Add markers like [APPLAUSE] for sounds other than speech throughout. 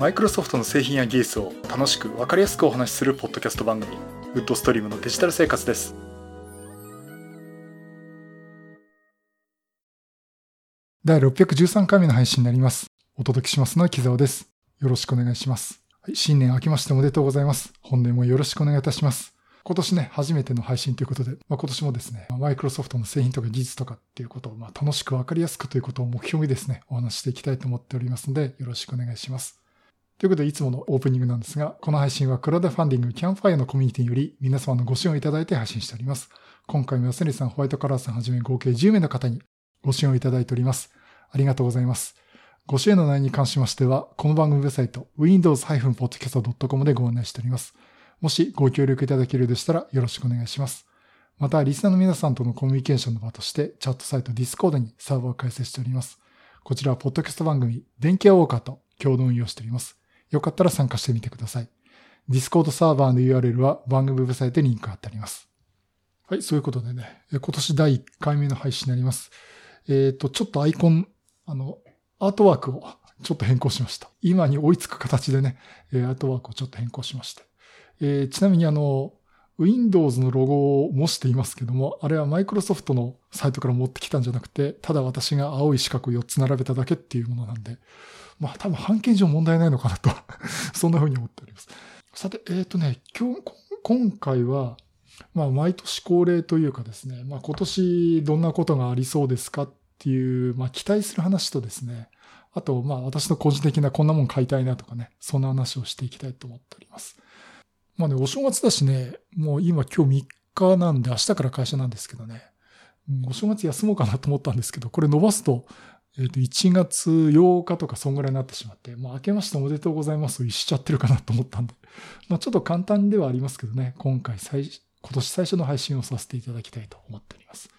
マイクロソフトの製品や技術を楽しく分かりやすくお話しするポッドキャスト番組ウッドストリームのデジタル生活です。第613回目の配信になります。お届けしますのは木澤です。よろしくお願いします。はい、新年明けましておめでとうございます。本年もよろしくお願いいたします。今年ね、初めての配信ということで、まあ、今年もですね、マイクロソフトの製品とか技術とかっていうことを、まあ、楽しくわかりやすくということを目標にですね、お話していきたいと思っておりますので、よろしくお願いします。ということで、いつものオープニングなんですが、この配信はクラウドファンディングキャンファイアのコミュニティにより皆様のご支援をいただいて配信しております。今回も安成さん、ホワイトカラーさんはじめ合計10名の方にご支援をいただいております。ありがとうございます。ご支援の内容に関しましては、この番組ウェブサイト、windows-podcast.com でご案内しております。もしご協力いただけるでしたらよろしくお願いします。また、リスナーの皆さんとのコミュニケーションの場として、チャットサイト Discord にサーバーを開設しております。こちらは、ポッドキャスト番組、電気屋ウォーカーと共同運用しております。よかったら参加してみてください。Discord サーバーの URL は番組ウェブサイトにリンク貼ってあります。はい、そういうことでね、今年第1回目の配信になります。えっ、ー、と、ちょっとアイコン、あの、アートワークをちょっと変更しました。今に追いつく形でね、アートワークをちょっと変更しまして。えー、ちなみにあの、Windows のロゴを模していますけども、あれはマイクロソフトのサイトから持ってきたんじゃなくて、ただ私が青い四角を4つ並べただけっていうものなんで、まあ多分判件上問題ないのかなと [LAUGHS] そんな風に思っております。さて、えっ、ー、とね、今日、今回は、まあ毎年恒例というかですね、まあ今年どんなことがありそうですかっていう、まあ期待する話とですね、あと、まあ私の個人的なこんなもん買いたいなとかね、そんな話をしていきたいと思っております。まあね、お正月だしね、もう今今日3日なんで明日から会社なんですけどね、お正月休もうかなと思ったんですけど、これ伸ばすと、えっ、と、1月8日とかそんぐらいになってしまって、まあ、明けましておめでとうございますをしちゃってるかなと思ったんで、[LAUGHS] まあ、ちょっと簡単ではありますけどね、今回最、今年最初の配信をさせていただきたいと思っております。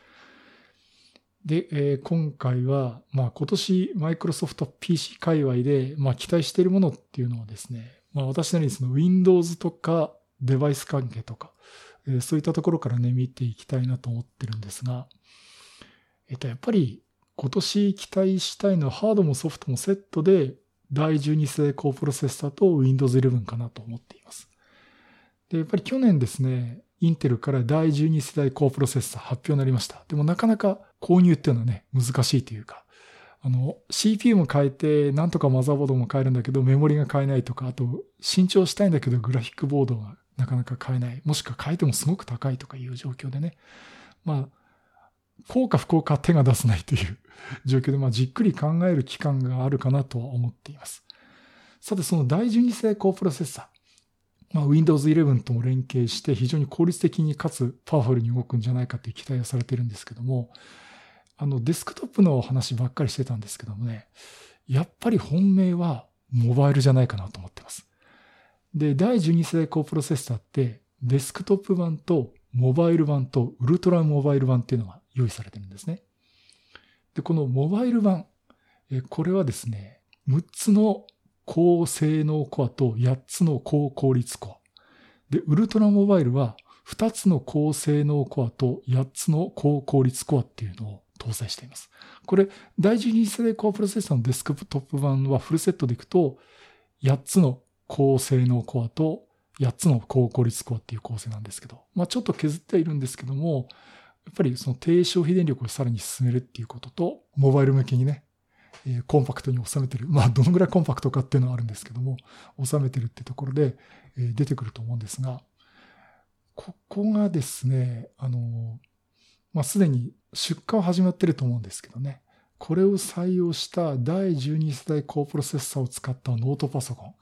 で、えー、今回は、まあ、今年、マイクロソフト PC 界隈で、まあ、期待しているものっていうのをですね、まあ私なりにその Windows とかデバイス関係とか、えー、そういったところからね、見ていきたいなと思ってるんですが、えっと、やっぱり今年期待したいのはハードもソフトもセットで第12世代高プロセッサーと Windows 11かなと思っています。で、やっぱり去年ですね、インテルから第12世代高プロセッサー発表になりました。でもなかなか購入っていうのはね、難しいというか、あの、CPU も変えて、なんとかマザーボードも変えるんだけど、メモリが変えないとか、あと、新調したいんだけど、グラフィックボードがなかなか変えない。もしくは変えてもすごく高いとかいう状況でね。まあ、効果不効果手が出せないという状況で、まあ、じっくり考える期間があるかなとは思っています。さて、その第12世高プロセッサー。まあ、Windows 11とも連携して非常に効率的にかつパワフルに動くんじゃないかという期待をされてるんですけども、あの、デスクトップの話ばっかりしてたんですけどもね、やっぱり本命はモバイルじゃないかなと思ってます。で、第12世高プロセッサーって、デスクトップ版とモバイル版とウルトラモバイル版っていうのが用意されてるんですね。で、このモバイル版、これはですね、6つの高性能コアと8つの高効率コア。で、ウルトラモバイルは2つの高性能コアと8つの高効率コアっていうのを搭載しています。これ、第12世代コアプロセッサーのデスクトップ版はフルセットでいくと、8つの高性能コアと8つの高効率コアっていう構成なんですけど、まあちょっと削ってはいるんですけども、やっぱりその低消費電力をさらに進めるっていうことと、モバイル向けにね、え、コンパクトに収めてる。まあどのぐらいコンパクトかっていうのはあるんですけども、収めてるってところで、え、出てくると思うんですが、ここがですね、あの、まあすでに出荷は始まってると思うんですけどね。これを採用した第12世代高プロセッサーを使ったノートパソコン。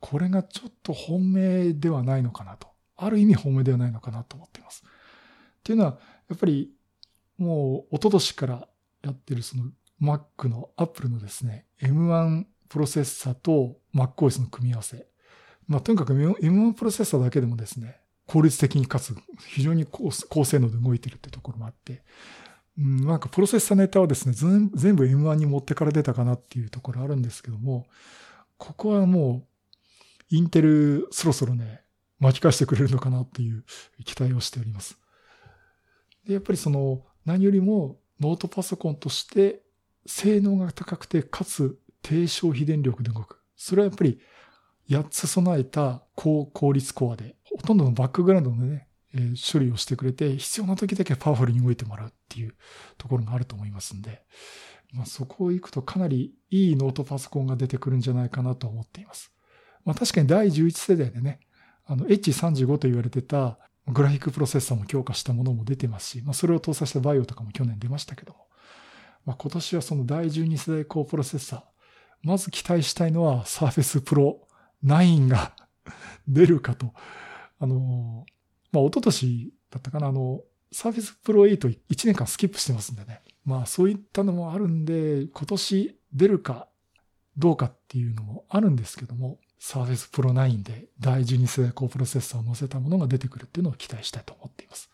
これがちょっと本命ではないのかなと。ある意味本命ではないのかなと思っています。っていうのは、やっぱりもう一昨年からやってるその Mac の Apple のですね、M1 プロセッサーと MacOS の組み合わせ。まあ、とにかく M1 プロセッサーだけでもですね、効率的にかつ非常に高性能で動いてるってところもあって、うん、なんかプロセッサーネタはですね、全部 M1 に持ってから出たかなっていうところあるんですけども、ここはもう、インテルそろそろね、巻き返してくれるのかなっていう期待をしております。で、やっぱりその、何よりもノートパソコンとして性能が高くて、かつ低消費電力で動く。それはやっぱり8つ備えた高効率コアで、ほとんどのバックグラウンドのね、え、処理をしてくれて、必要な時だけパワフルに動いてもらうっていうところがあると思いますんで、まあ、そこを行くとかなりいいノートパソコンが出てくるんじゃないかなと思っています。まあ、確かに第11世代でね、あの H35 と言われてたグラフィックプロセッサーも強化したものも出てますし、まあ、それを搭載したバイオとかも去年出ましたけども、まあ、今年はその第12世代高プロセッサー、まず期待したいのは Surface Pro 9が [LAUGHS] 出るかと。あの、まあ、一昨年だったかな、あの、Surface Pro 8 1年間スキップしてますんでね。まあそういったのもあるんで、今年出るかどうかっていうのもあるんですけども、Surface Pro 9で第12世代高プロセッサーを載せたものが出てくるっていうのを期待したいと思っています。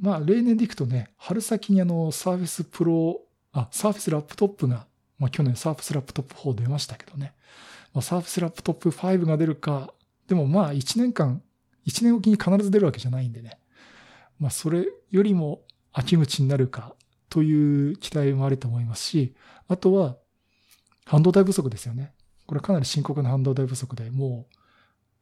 まあ例年でいくとね、春先にあの Surface Pro、あ、Surface ラップトップが、まあ去年 Surface ラップトップ4出ましたけどね、まあ、Surface ラップトップ5が出るか、でもまあ1年間、1年おきに必ず出るわけじゃないんでね、まあそれよりも秋口になるかという期待もあると思いますし、あとは半導体不足ですよね。これかなり深刻な半導体不足で、もう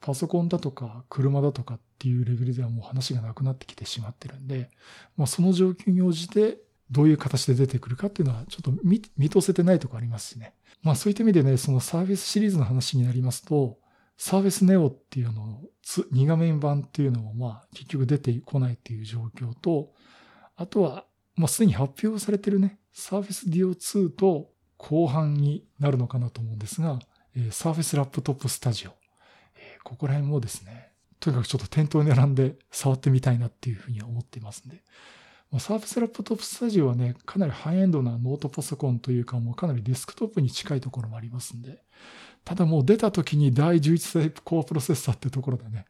パソコンだとか車だとかっていうレベルではもう話がなくなってきてしまってるんで、まあ、その状況に応じてどういう形で出てくるかっていうのはちょっと見通せてないとこありますしね。まあそういった意味でね、そのサーフェスシリーズの話になりますと、 Surface Neo っていうのを2画面版っていうのもまあ結局出てこないっていう状況と、あとはもうすでに発表されてるね、サーフェス DO2 と後半になるのかなと思うんですが、えー、 Surface Laptop Studio。え、ここら辺もですね、とにかくちょっと店頭に並んで触ってみたいなっていうふうに思っていますんで。まあ、 Surface Laptop Studio はね、かなりハイエンドなノートパソコンというか、もうかなりデスクトップに近いところもありますんで、ただもう出た時に第11世代コアプロセッサーってところでね、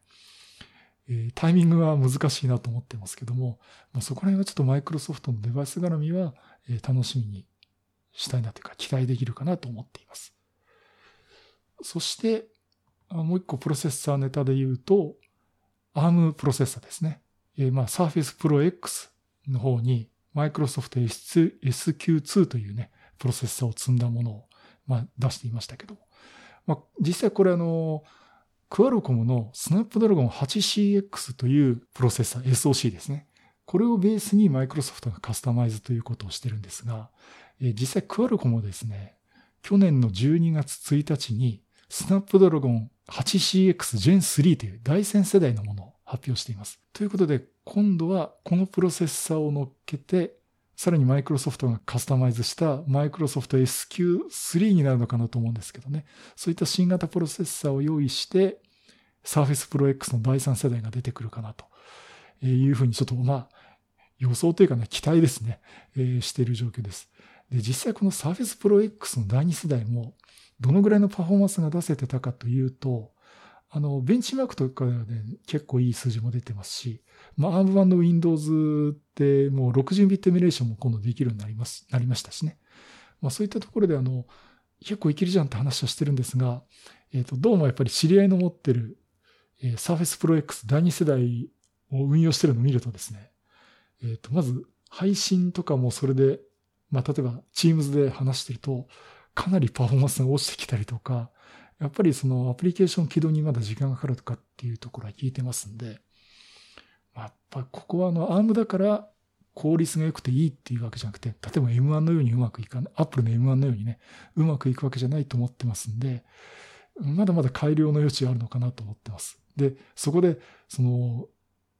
え、タイミングは難しいなと思ってますけども、ま、そこら辺はちょっとマイクロソフトのデバイス絡みは、え、楽しみにしたいなというか期待できるかなと思っています。そして、もう一個プロセッサーネタで言うと、ARM プロセッサーですね。えー、まあ Surface Pro X の方にマイクロソフト SQ2 というね、プロセッサーを積んだものを、まあ、出していましたけど。まあ、実際これあの、クアルコムのスナップドラゴン 8CX というプロセッサー、SOC ですね。これをベースにマイクロソフトがカスタマイズということをしてるんですが、え、実際クアルコムはですね、去年の12月1日にスナップドラゴン 8CX Gen 3という第戦世代のものを発表しています。ということで、今度はこのプロセッサーを乗っけて、さらにマイクロソフトがカスタマイズしたマイクロソフト SQ3 になるのかなと思うんですけどね。そういった新型プロセッサーを用意して、Surface Pro X の第3世代が出てくるかなというふうにちょっとまあ予想というかね、期待ですね、している状況です。で、実際この Surface Pro X の第2世代もどのぐらいのパフォーマンスが出せてたかというと、あの、ベンチマークとかではね、結構いい数字も出てますし、まあ、ARM 版の Windows ってもう60ビットエミュレーションも今度できるようになります、なりましたしね。まあ、そういったところであの、結構いけるじゃんって話はしてるんですが、えっ、ー、と、どうもやっぱり知り合いの持ってる、えー、Surface Pro X 第2世代を運用してるのを見るとですね、えっ、ー、と、まず配信とかもそれで、まあ、例えば Teams で話してると、かなりパフォーマンスが落ちてきたりとか、やっぱりそのアプリケーション起動にまだ時間がかかるとかっていうところは聞いてますんで、やっぱここはあの ARM だから効率が良くていいっていうわけじゃなくて、例えば M1 のようにうまくいかない、Apple の M1 のようにね、うまくいくわけじゃないと思ってますんで、まだまだ改良の余地あるのかなと思ってます。で、そこで、その、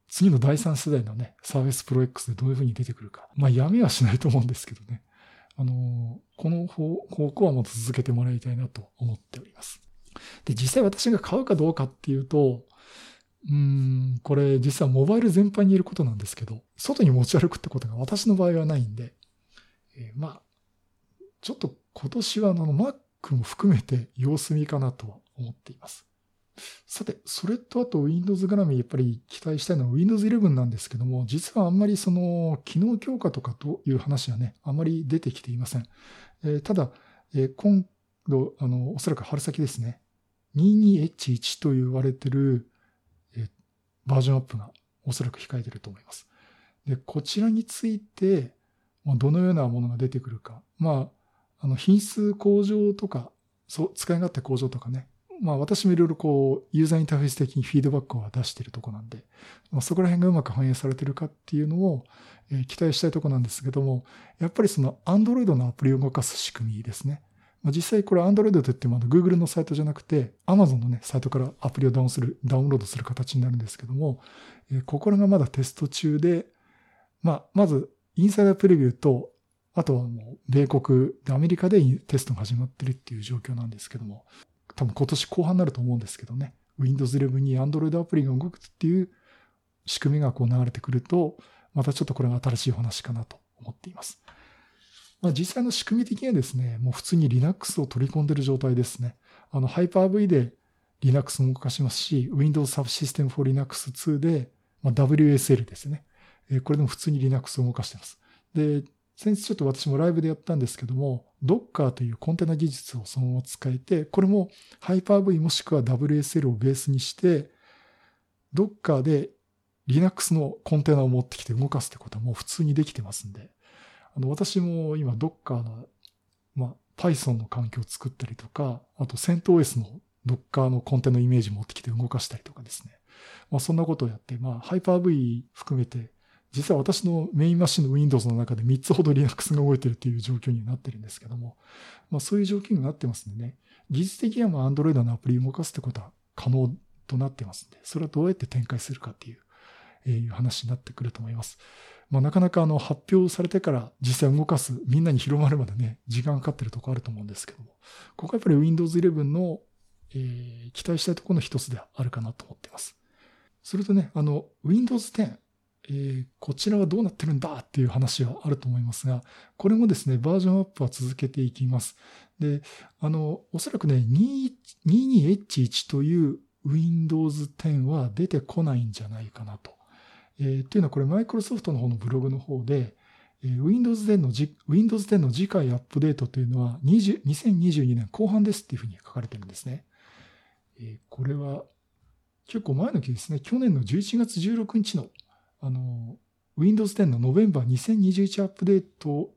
次の第3世代のね、サーフェスプロ X でどういうふうに出てくるか。まあ、やめはしないと思うんですけどね。あの、この方向はもっと続けてもらいたいなと思っております。で、実際私が買うかどうかっていうと、うん、これ実はモバイル全般に言えることなんですけど、外に持ち歩くってことが私の場合はないんで、えー、まあ、ちょっと今年はあの Mac も含めて様子見かなとは思っています。さて、それとあと Windows 絡みやっぱり期待したいのは Windows 11なんですけども、実はあんまりその機能強化とかという話はね、あまり出てきていません。えー、ただ、えー、今度、あの、おそらく春先ですね、22H1 と言われてる、えバージョンアップがおそらく控えてると思います。で、こちらについて、どのようなものが出てくるか。まあ、あの、品質向上とか、そう、使い勝手向上とかね。まあ私もいろいろこう、ユーザーインターフェース的にフィードバックを出しているとこなんで、まあ、そこら辺がうまく反映されてるかっていうのを、えー、期待したいとこなんですけども、やっぱりその Android のアプリを動かす仕組みですね。まあ、実際これ Android といってもあの Google のサイトじゃなくて Amazon のね、サイトからアプリをダウンする、ダウンロードする形になるんですけども、えー、ここらがまだテスト中で、まあ、まずインサイダープレビューとあとはもう、米国でアメリカでテストが始まってるっていう状況なんですけども、多分今年後半になると思うんですけどね、Windows 11に Android アプリが動くっていう仕組みがこう流れてくると、またちょっとこれが新しい話かなと思っています。まあ、実際の仕組み的にはですね、もう普通に Linux を取り込んでる状態ですね。あの、Hyper-V で Linux を動かしますし、Windows Subsystem for Linux 2で、まあ、WSL ですね。これでも普通に Linux を動かしてます。で、先日ちょっと私もライブでやったんですけども、Docker というコンテナ技術をそのまま使えて、これも Hyper-V もしくは WSL をベースにして、Docker で Linux のコンテナを持ってきて動かすってことはもう普通にできてますんで、あの、私も今 Docker の、まあ、Python の環境を作ったりとか、あと CentOS の Docker のコンテナイメージ持ってきて動かしたりとかですね。まあ、そんなことをやって、まあ、Hyper-V 含めて実は私のメインマシンの Windows の中で3つほど Linux が動いてるっていう状況になってるんですけども、まあそういう状況になってますんでね、技術的にはまあ Android のアプリを動かすってことは可能となってますんで、それはどうやって展開するかっていう、えー、話になってくると思います。まあなかなかあの発表されてから実際動かす、みんなに広まるまでね、時間がかかってるとこあると思うんですけども、ここはやっぱり Windows 11の、えー、期待したいところの一つであるかなと思っています。それとね、あの、Windows 10、えー、こちらはどうなってるんだっていう話はあると思いますが、これもですね、バージョンアップは続けていきます。で、あの、おそらくね、22H1 という Windows 10は出てこないんじゃないかなと。えー、というのはこれ、マイクロソフトの方のブログの方で、えー、Windows 10の Windows 10の次回アップデートというのは20 2022年後半ですっていうふうに書かれてるんですね。えー、これは結構前の記ですね。去年の11月16日のあの、Windows 10の November 2021アップデート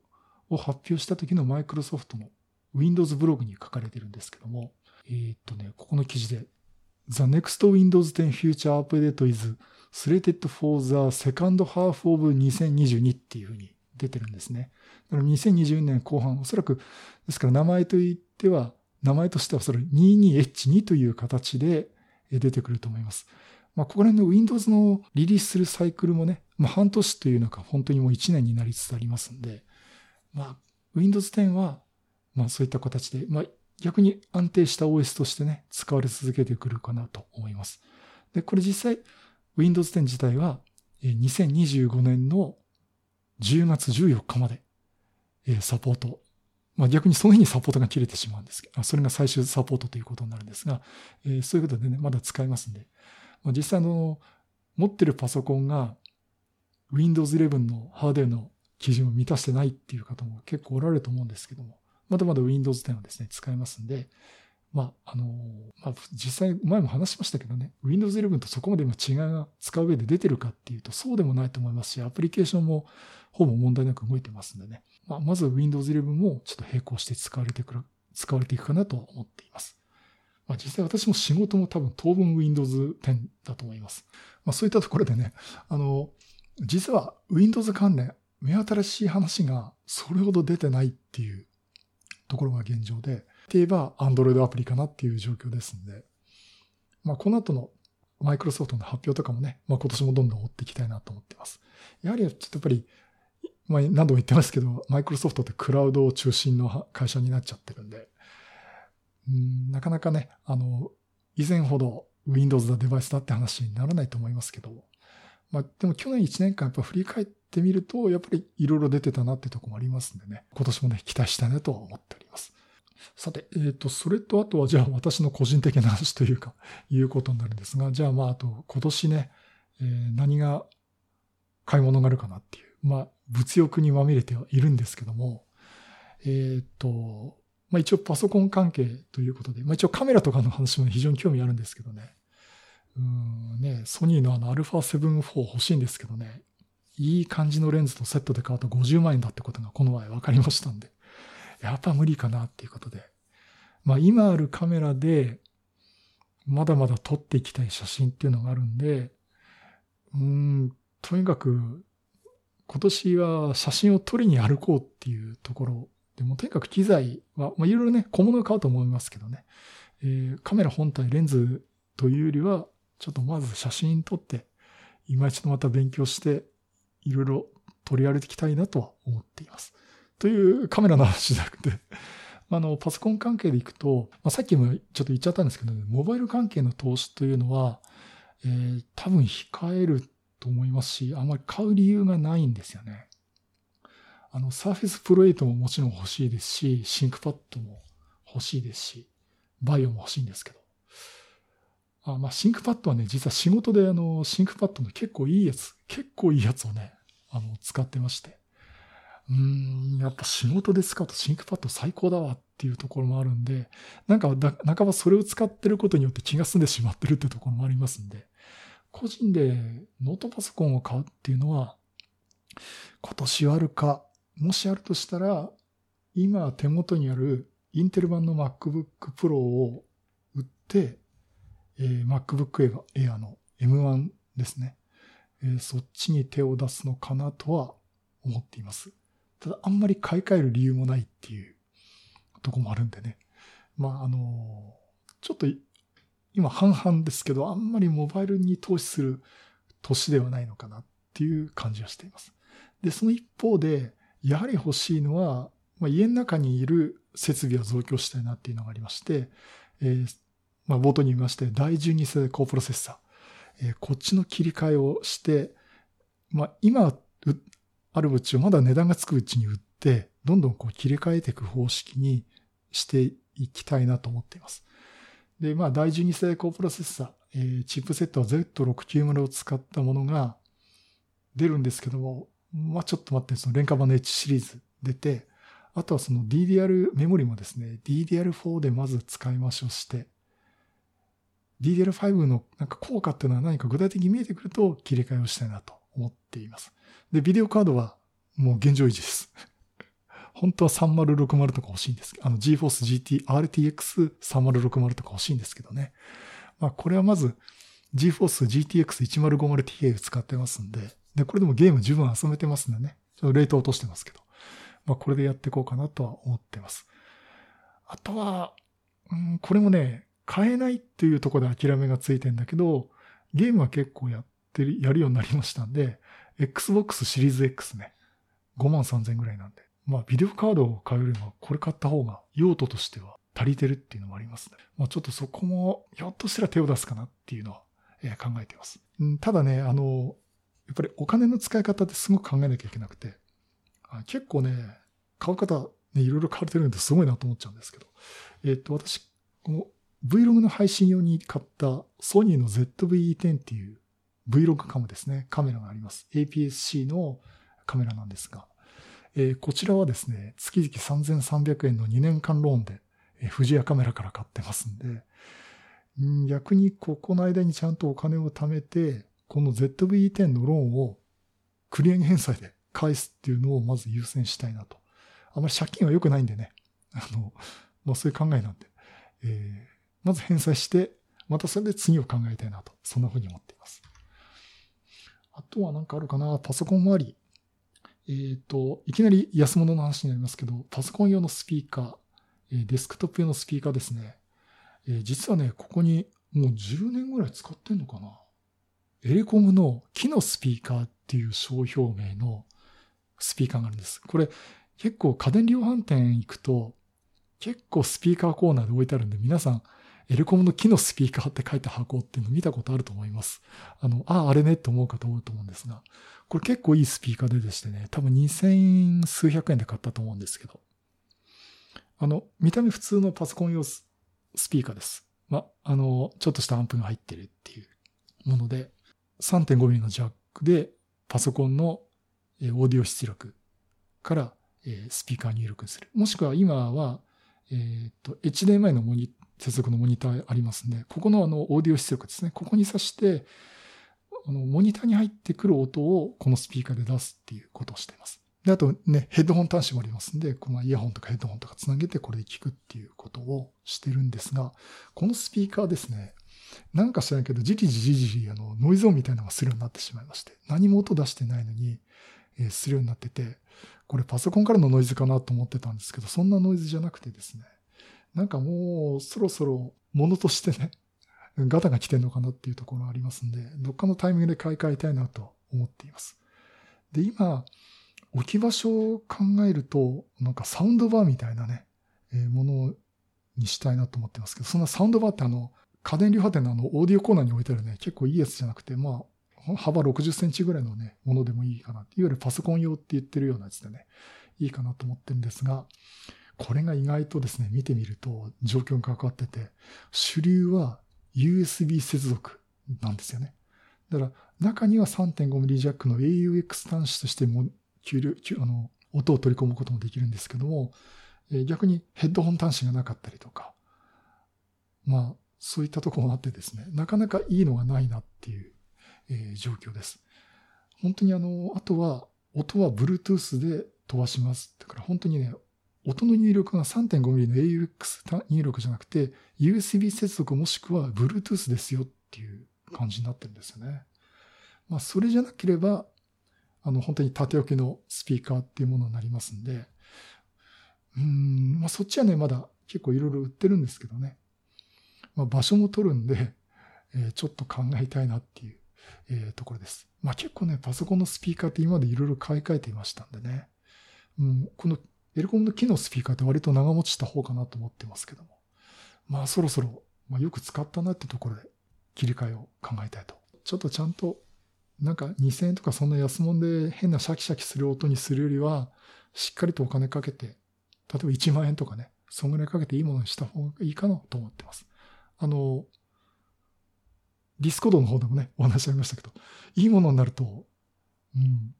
を発表した時のマイクロソフトの Windows ブログに書かれてるんですけども、えー、っとね、ここの記事で、The next Windows 10 future update is slated for the second half of 2022っていうふうに出てるんですね。だから2020年後半、おそらく、ですから名前といっては、名前としてはそれ 22H2 という形で出てくると思います。まあ、ここら辺の Windows のリリースするサイクルもね、まあ、半年というのか本当にもう1年になりつつありますんで、まあ、Windows 10は、まあそういった形で、まあ逆に安定した OS としてね、使われ続けてくるかなと思います。で、これ実際、Windows 10自体は、2025年の10月14日まで、サポート。まあ逆にその日にサポートが切れてしまうんですけど、それが最終サポートということになるんですが、そういうことでね、まだ使えますんで、実際の持ってるパソコンが Windows 11のハードウェアの基準を満たしてないっていう方も結構おられると思うんですけども、まだまだ Windows 10はですね、使えますんで、まあ、あの、まあ、実際前も話しましたけどね、Windows 11とそこまで今違いが使う上で出てるかっていうとそうでもないと思いますし、アプリケーションもほぼ問題なく動いてますんでね、まあ、まず Windows 11もちょっと並行して使われてくる、使われていくかなと思っています。まあ、実際私も仕事も多分当分 Windows 10だと思います。まあ、そういったところでね、あの、実は Windows 関連、目新しい話がそれほど出てないっていうところが現状で、って言えば Android アプリかなっていう状況ですんで、まあ、この後のマイクロソフトの発表とかもね、まあ、今年もどんどん追っていきたいなと思ってます。やはりちょっとやっぱり、まあ、何度も言ってますけど、マイクロソフトってクラウドを中心の会社になっちゃってるんで、うんなかなかね、あの、以前ほど Windows だデバイスだって話にならないと思いますけど、まあでも去年1年間やっぱ振り返ってみると、やっぱりいろいろ出てたなってとこもありますんでね、今年もね、期待したいなとは思っております。さて、えっ、ー、と、それとあとはじゃあ私の個人的な話というか、いうことになるんですが、じゃあまああと今年ね、えー、何が買い物があるかなっていう、まあ物欲にまみれてはいるんですけども、えっ、ー、と、まあ一応パソコン関係ということで、まあ一応カメラとかの話も非常に興味あるんですけどね。うんね、ソニーのあの α7-4 欲しいんですけどね。いい感じのレンズとセットで買うと50万円だってことがこの前分かりましたんで。やっぱ無理かなっていうことで。まあ今あるカメラで、まだまだ撮っていきたい写真っていうのがあるんで、うん、とにかく今年は写真を撮りに歩こうっていうところでもとにかく機材は、まあいろいろね、小物を買うと思いますけどね、えー、カメラ本体、レンズというよりは、ちょっとまず写真撮って、今一度また勉強して、いろいろ取り歩きたいなとは思っています。というカメラの話じゃなくて [LAUGHS] あの、パソコン関係でいくと、まあ、さっきもちょっと言っちゃったんですけど、ね、モバイル関係の投資というのは、えー、多分控えると思いますし、あんまり買う理由がないんですよね。あの、Surface Pro 8ももちろん欲しいですし、 ThinkPad も欲しいですし、 VAIO も欲しいんですけど。あまあ、 ThinkPad はね、実は仕事であの、 ThinkPad の結構いいやつ、結構いいやつをね、あの、使ってまして。うん、やっぱ仕事で使うとシンクパッド最高だわっていうところもあるんで、なんか半ばそれを使ってることによって気が済んでしまってるっていうところもありますんで、個人でノートパソコンを買うっていうのは、今年はあるか、もしあるとしたら、今手元にあるインテル版の MacBook Pro を売って、えー、MacBook Air の M1 ですね、えー、そっちに手を出すのかなとは思っています。ただあんまり買い替える理由もないっていうとこもあるんでね。まああの、ちょっと今半々ですけど、あんまりモバイルに投資する年ではないのかなっていう感じはしています。で、その一方で、やはり欲しいのは、まあ、家の中にいる設備を増強したいなっていうのがありまして、えー、まあ、冒頭に言いまして、第12世代高プロセッサー、えー、こっちの切り替えをして、まあ、今あるうちをまだ値段がつくうちに売って、どんどんこう切り替えていく方式にしていきたいなと思っています。で、まあ、第12世代高プロセッサー、えー、チップセットは Z690 を使ったものが出るんですけども、まあ、ちょっと待って、その廉価版の H シリーズ出て、あとはその DDR メモリもですね、DDR4 でまず使いましょうして、DDR5 のなんか効果っていうのは何か具体的に見えてくると切り替えをしたいなと思っています。で、ビデオカードはもう現状維持です。[LAUGHS] 本当は3060とか欲しいんですけどあの GForce GT RTX3060 とか欲しいんですけどね。まあこれはまず GForce GTX1050Ti を使ってますんで、で、これでもゲーム十分遊べてますんでね。ちょっとレート落としてますけど。まあこれでやっていこうかなとは思ってます。あとは、うん、これもね、買えないっていうところで諦めがついてんだけど、ゲームは結構やってる、やるようになりましたんで、Xbox シリーズ X ね。5万3000ぐらいなんで。まあ、ビデオカードを買うよりも、これ買った方が用途としては足りてるっていうのもありますね。まあ、ちょっとそこも、ひょっとしたら手を出すかなっていうのは、え考えています。うん、ただね、あの、やっぱりお金の使い方ってすごく考えなきゃいけなくて、結構ね、買う方、ね、いろいろ買われてるんですごいなと思っちゃうんですけど、えっ、と、私、この Vlog の配信用に買ったソニーの ZV-10 っていう Vlog カムですね。カメラがあります。APS-C のカメラなんですが、え、こちらはですね、月々3300円の2年間ローンで、えー、富士屋カメラから買ってますんで、ん逆にここの間にちゃんとお金を貯めて、この ZV-10 のローンをクリア返済で返すっていうのをまず優先したいなと。あまり借金は良くないんでね。あの、まあそういう考えなんで。えー、まず返済して、またそれで次を考えたいなと。そんな風に思っています。あとは何かあるかなパソコン周り。えっ、ー、と、いきなり安物の話になりますけど、パソコン用のスピーカー、えー、デスクトップ用のスピーカーですね。えー、実はね、ここにもう10年ぐらい使ってんのかなエレコムの木のスピーカーっていう商標名のスピーカーがあるんです。これ結構家電量販店行くと結構スピーカーコーナーで置いてあるんで皆さんエルコムの木のスピーカーって書いた箱っていうの見たことあると思います。あの、ああ、あれねって思う方多いと思うんですが、これ結構いいスピーカーででしてね、多分2000数百円で買ったと思うんですけど、あの、見た目普通のパソコン用スピーカーです。ま、あの、ちょっとしたアンプが入ってるっていうもので、3.5mm のジャックでパソコンのオーディオ出力からスピーカー入力する。もしくは今は、えっ、と、HDMI のモニ接続のモニターありますんで、ここのあの、オーディオ出力ですね。ここに挿して、あの、モニターに入ってくる音をこのスピーカーで出すっていうことをしています。で、あとね、ヘッドホン端子もありますんで、このイヤホンとかヘッドホンとかつなげてこれで聞くっていうことをしてるんですが、このスピーカーですね、なんか知らないけど、じりじりじりあの、ノイズ音みたいなのがするようになってしまいまして、何も音出してないのに、えー、するようになってて、これパソコンからのノイズかなと思ってたんですけど、そんなノイズじゃなくてですね、なんかもうそろそろ物としてね、ガタが来てんのかなっていうところありますんで、どっかのタイミングで買い替えたいなと思っています。で、今、置き場所を考えると、なんかサウンドバーみたいなね、えー、ものにしたいなと思ってますけど、そんなサウンドバーってあの、家電量販店のあの、オーディオコーナーに置いてあるね、結構いいやつじゃなくて、まあ、幅60センチぐらいのね、ものでもいいかな。いわゆるパソコン用って言ってるようなやつでね、いいかなと思ってるんですが、これが意外とですね、見てみると状況に関わってて、主流は USB 接続なんですよね。だから、中には 3.5mm ジャックの AUX 端子としても、あの、音を取り込むこともできるんですけども、逆にヘッドホン端子がなかったりとか、まあ、そういったところもあってですね、なかなかいいのがないなっていう、えー、状況です。本当にあの、あとは、音は Bluetooth で飛ばします。だから本当にね、音の入力が 3.5mm の AUX 入力じゃなくて、USB 接続もしくは Bluetooth ですよっていう感じになってるんですよね。まあ、それじゃなければ、あの、本当に縦置きのスピーカーっていうものになりますんで、うん、まあ、そっちはね、まだ結構いろいろ売ってるんですけどね。まあ、場所も取るんで、[LAUGHS] え、ちょっと考えたいなっていう、え、ところです。まあ、結構ね、パソコンのスピーカーって今までいろいろ買い替えていましたんでね。うん、このエルコムの木のスピーカーって割と長持ちした方かなと思ってますけども。まあそろそろ、まあ、よく使ったなってところで切り替えを考えたいと。ちょっとちゃんと、なんか2000円とかそんな安物で変なシャキシャキする音にするよりは、しっかりとお金かけて、例えば1万円とかね、そんぐらいかけていいものにした方がいいかなと思ってます。あの、 Discord の方でもね、お話ありましたけど、いいものになると、うん、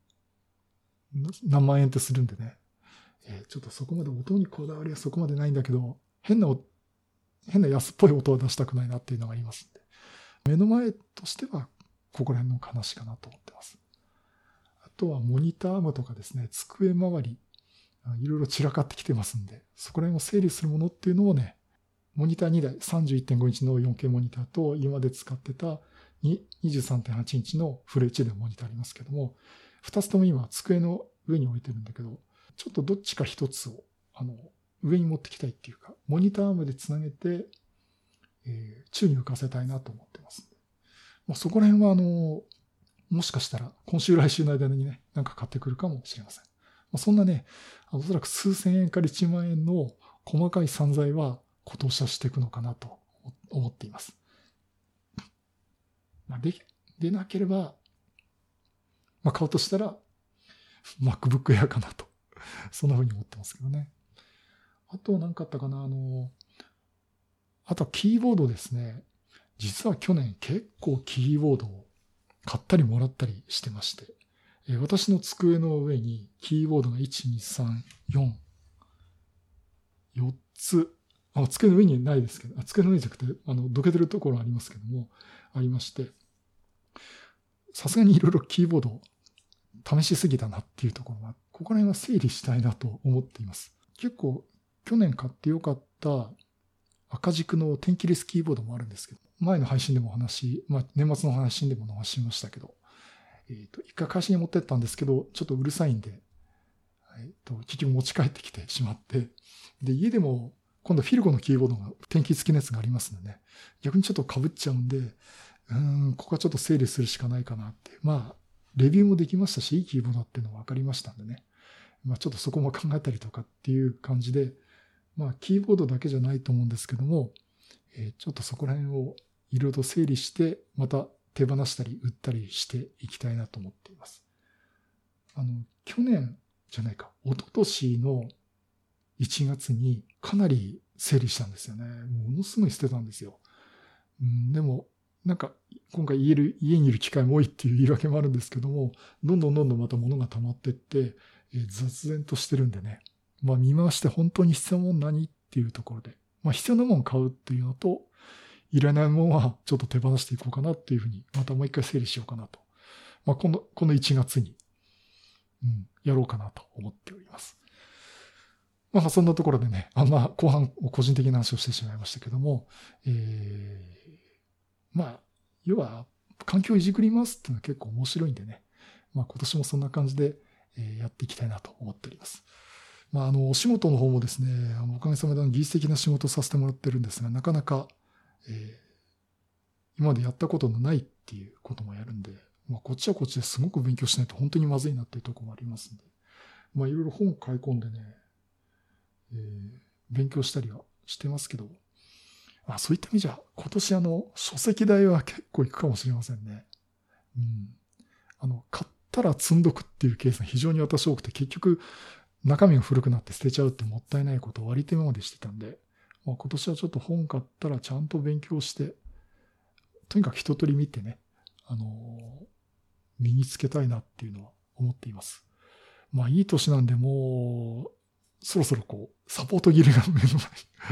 何万円ってするんでね、えー、ちょっとそこまで音にこだわりはそこまでないんだけど、変な、変な安っぽい音を出したくないなっていうのがありますんで。目の前としては、ここら辺の話かなと思ってます。あとはモニターアームとかですね、机周り、いろいろ散らかってきてますんで、そこら辺を整理するものっていうのをね、モニター2台、31.5インチの 4K モニターと、今まで使ってた23.8インチのフル HD のモニターありますけども、二つとも今机の上に置いてるんだけど、ちょっとどっちか一つを、あの、上に持ってきたいっていうか、モニターアームでつなげて、えー、宙に浮かせたいなと思ってます。まあ、そこら辺は、あの、もしかしたら、今週来週の間にね、なんか買ってくるかもしれません。まあ、そんなね、おそらく数千円から1万円の細かい散財は今年はしていくのかなと思っています。まあ、で、でなければ、まあ、買うとしたら、MacBook Air かなとそんな風に思ってますけどね。あと何かあったかなあの、あとはキーボードですね。実は去年結構キーボードを買ったりもらったりしてまして、え私の机の上にキーボードが1、2、3、4、4つ、あ机の上にないですけど、机の上じゃなくて、あの、どけてるところありますけども、ありまして、さすがにいろいろキーボード試しすぎたなっていうところがここら辺は整理したいなと思っています。結構、去年買ってよかった赤軸の天気レスキーボードもあるんですけど、前の配信でもお話、まあ、年末の配信でもお話しましたけど、えっ、ー、と、一回会社に持ってったんですけど、ちょっとうるさいんで、えっ、ー、と、結局持ち帰ってきてしまって、で、家でも今度フィルコのキーボードが天気付きのやつがありますのでね、逆にちょっと被っちゃうんで、うん、ここはちょっと整理するしかないかなって。まあ、レビューもできましたし、いいキーボードっていうのも分かりましたんでね。まあ、ちょっとそこも考えたりとかっていう感じで、まあ、キーボードだけじゃないと思うんですけども、えー、ちょっとそこら辺をいろいろと整理して、また手放したり売ったりしていきたいなと思っています。あの、去年じゃないか、一昨年の1月にかなり整理したんですよね。ものすごい捨てたんですよ。うん、でも、なんか、今回家る家にいる機会も多いっていう言い訳もあるんですけども、どんどんどんどんまた物が溜まってって、え雑然としてるんでね。まあ見回して本当に必要なもん何っていうところで。まあ必要なもん買うっていうのと、いらないもんはちょっと手放していこうかなっていうふうに、またもう一回整理しようかなと。まあこの、この1月に、うん、やろうかなと思っております。まあ、そんなところでね、あんま後半個人的な話をしてしまいましたけども、えー、まあ、要は、環境をいじくりますっていうのは結構面白いんでね、まあ今年もそんな感じでやっていきたいなと思っております。まあ、あの、お仕事の方もですね、おかげさまで技術的な仕事をさせてもらってるんですが、なかなか、えー、今までやったことのないっていうこともやるんで、まあ、こっちはこっちですごく勉強しないと本当にまずいなっていうところもありますんで、まあ、いろいろ本を買い込んでね、えー、勉強したりはしてますけど、あ、そういった意味じゃ、今年あの、書籍代は結構いくかもしれませんね。うん。あの、買ったら積んどくっていうケースが非常に私多くて、結局、中身が古くなって捨てちゃうってもったいないことを割と今までしてたんで、まあ、今年はちょっと本買ったらちゃんと勉強して、とにかく一通り見てね、あのー、身につけたいなっていうのは思っています。まあいい年なんでもう、そろそろこう、サポート切れが目の前に、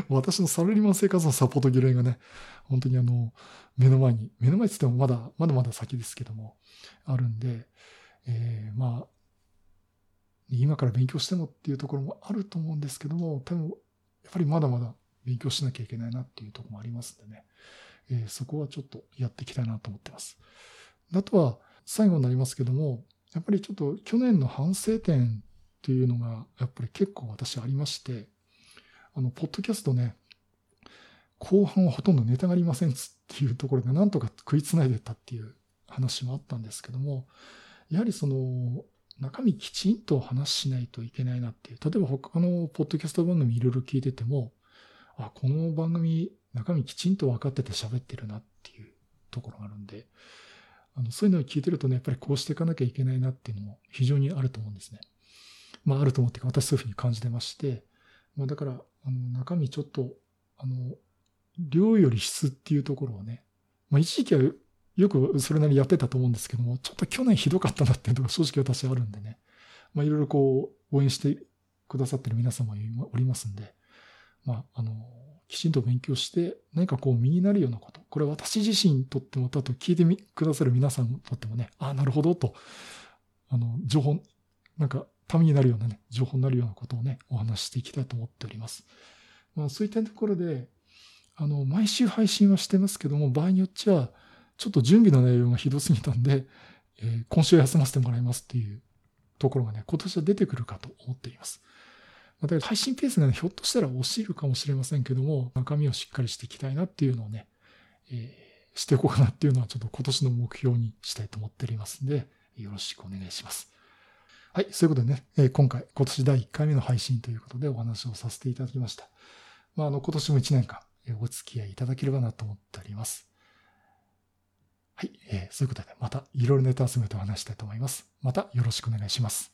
私のサラリーマン生活のサポート切れがね、本当にあの、目の前に、目の前って言ってもまだ、まだまだ先ですけども、あるんで、えー、まあ、今から勉強してもっていうところもあると思うんですけども、多分、やっぱりまだまだ勉強しなきゃいけないなっていうところもありますんでね、えー、そこはちょっとやっていきたいなと思ってます。あとは、最後になりますけども、やっぱりちょっと去年の反省点というのが、やっぱり結構私ありまして、あの、ポッドキャストね、後半はほとんどネタがありませんっていうところで、なんとか食いつないでたっていう話もあったんですけども、やはりその、中身きちんと話しないといけないなっていう。例えば他のポッドキャスト番組いろいろ聞いてても、あ、この番組中身きちんと分かってて喋ってるなっていうところがあるんで、あの、そういうのを聞いてるとね、やっぱりこうしていかなきゃいけないなっていうのも非常にあると思うんですね。まあ、あると思って私そういうふうに感じてまして、まあ、だから、あの、中身ちょっと、あの、量より質っていうところをね、まあ、一時期はよくそれなりやってたと思うんですけども、ちょっと去年ひどかったなっていうのが [LAUGHS] 正直私あるんでね。まあいろいろこう、応援してくださってる皆様おりますんで、まあ、あの、きちんと勉強して、何かこう身になるようなこと。これ私自身にとっても、あと聞いてみくださる皆さんにとってもね、ああ、なるほどと、あの、情報、なんか、ためになるようなね、情報になるようなことをね、お話していきたいと思っております。まあ、そういったところで、あの、毎週配信はしてますけども、場合によっちゃ、ちょっと準備の内容がひどすぎたんで、えー、今週休ませてもらいますっていうところがね、今年は出てくるかと思っています。また配信ペースがね、ひょっとしたら落ちるかもしれませんけども、中身をしっかりしていきたいなっていうのをね、えー、していこうかなっていうのはちょっと今年の目標にしたいと思っておりますんで、よろしくお願いします。はい、そういうことでね、え、今回、今年第1回目の配信ということでお話をさせていただきました。まあ、あの、今年も1年間、え、お付き合いいただければなと思っております。はい、えー、そういうことで、またいろいろネタ集めてお話したいと思います。またよろしくお願いします。